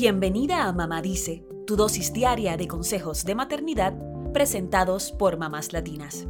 Bienvenida a Mamá Dice, tu dosis diaria de consejos de maternidad presentados por mamás latinas.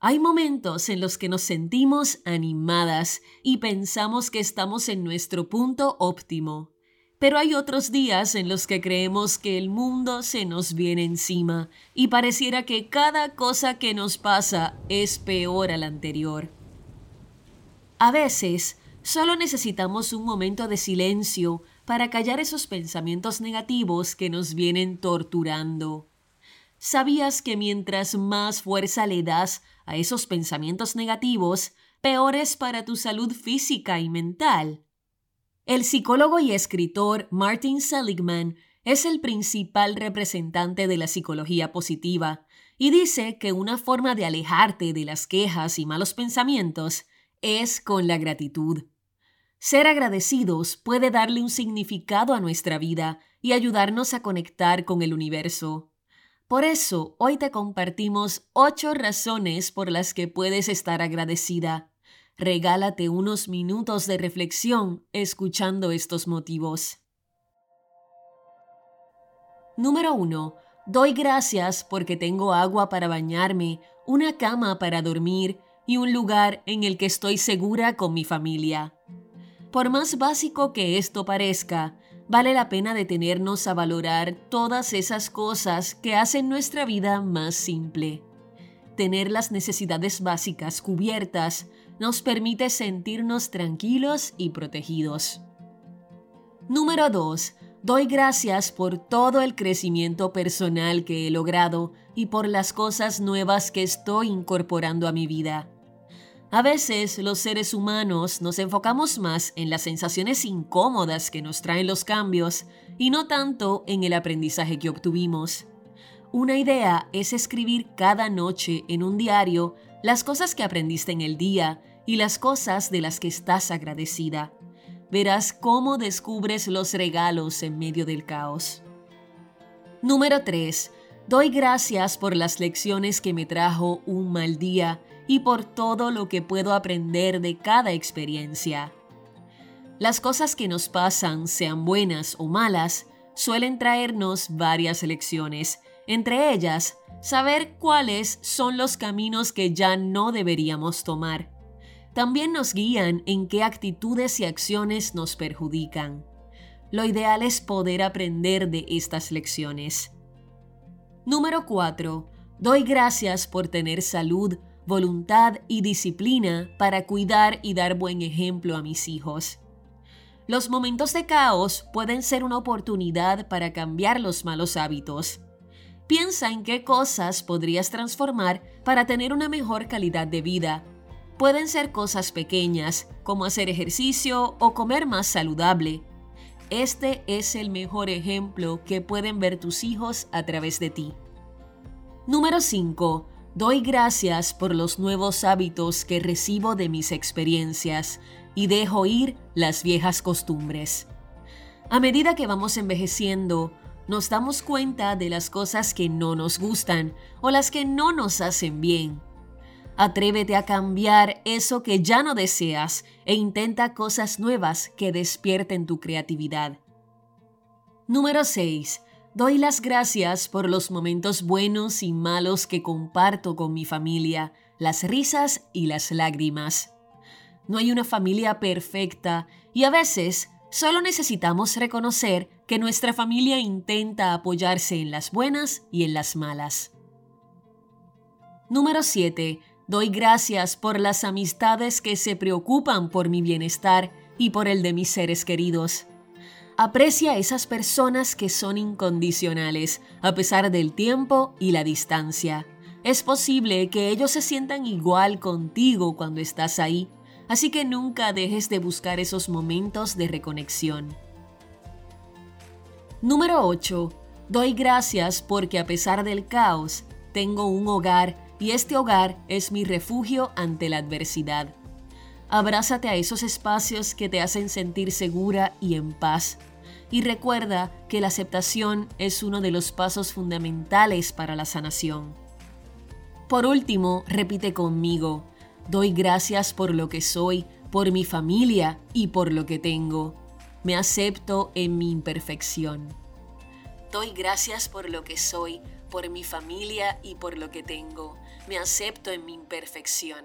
Hay momentos en los que nos sentimos animadas y pensamos que estamos en nuestro punto óptimo. Pero hay otros días en los que creemos que el mundo se nos viene encima y pareciera que cada cosa que nos pasa es peor a la anterior. A veces, solo necesitamos un momento de silencio para callar esos pensamientos negativos que nos vienen torturando. ¿Sabías que mientras más fuerza le das a esos pensamientos negativos, peor es para tu salud física y mental? El psicólogo y escritor Martin Seligman es el principal representante de la psicología positiva y dice que una forma de alejarte de las quejas y malos pensamientos es con la gratitud. Ser agradecidos puede darle un significado a nuestra vida y ayudarnos a conectar con el universo. Por eso, hoy te compartimos ocho razones por las que puedes estar agradecida. Regálate unos minutos de reflexión escuchando estos motivos. Número 1. Doy gracias porque tengo agua para bañarme, una cama para dormir y un lugar en el que estoy segura con mi familia. Por más básico que esto parezca, vale la pena detenernos a valorar todas esas cosas que hacen nuestra vida más simple. Tener las necesidades básicas cubiertas nos permite sentirnos tranquilos y protegidos. Número 2. Doy gracias por todo el crecimiento personal que he logrado y por las cosas nuevas que estoy incorporando a mi vida. A veces los seres humanos nos enfocamos más en las sensaciones incómodas que nos traen los cambios y no tanto en el aprendizaje que obtuvimos. Una idea es escribir cada noche en un diario las cosas que aprendiste en el día y las cosas de las que estás agradecida. Verás cómo descubres los regalos en medio del caos. Número 3. Doy gracias por las lecciones que me trajo un mal día y por todo lo que puedo aprender de cada experiencia. Las cosas que nos pasan, sean buenas o malas, suelen traernos varias lecciones, entre ellas saber cuáles son los caminos que ya no deberíamos tomar. También nos guían en qué actitudes y acciones nos perjudican. Lo ideal es poder aprender de estas lecciones. Número 4. Doy gracias por tener salud, voluntad y disciplina para cuidar y dar buen ejemplo a mis hijos. Los momentos de caos pueden ser una oportunidad para cambiar los malos hábitos. Piensa en qué cosas podrías transformar para tener una mejor calidad de vida. Pueden ser cosas pequeñas, como hacer ejercicio o comer más saludable. Este es el mejor ejemplo que pueden ver tus hijos a través de ti. Número 5. Doy gracias por los nuevos hábitos que recibo de mis experiencias y dejo ir las viejas costumbres. A medida que vamos envejeciendo, nos damos cuenta de las cosas que no nos gustan o las que no nos hacen bien. Atrévete a cambiar eso que ya no deseas e intenta cosas nuevas que despierten tu creatividad. Número 6. Doy las gracias por los momentos buenos y malos que comparto con mi familia, las risas y las lágrimas. No hay una familia perfecta y a veces Solo necesitamos reconocer que nuestra familia intenta apoyarse en las buenas y en las malas. Número 7. Doy gracias por las amistades que se preocupan por mi bienestar y por el de mis seres queridos. Aprecia a esas personas que son incondicionales, a pesar del tiempo y la distancia. Es posible que ellos se sientan igual contigo cuando estás ahí, así que nunca dejes de buscar esos momentos de reconexión. Número 8. Doy gracias porque a pesar del caos, tengo un hogar y este hogar es mi refugio ante la adversidad. Abrázate a esos espacios que te hacen sentir segura y en paz. Y recuerda que la aceptación es uno de los pasos fundamentales para la sanación. Por último, repite conmigo, Doy gracias por lo que soy, por mi familia y por lo que tengo. Me acepto en mi imperfección. Doy gracias por lo que soy, por mi familia y por lo que tengo. Me acepto en mi imperfección.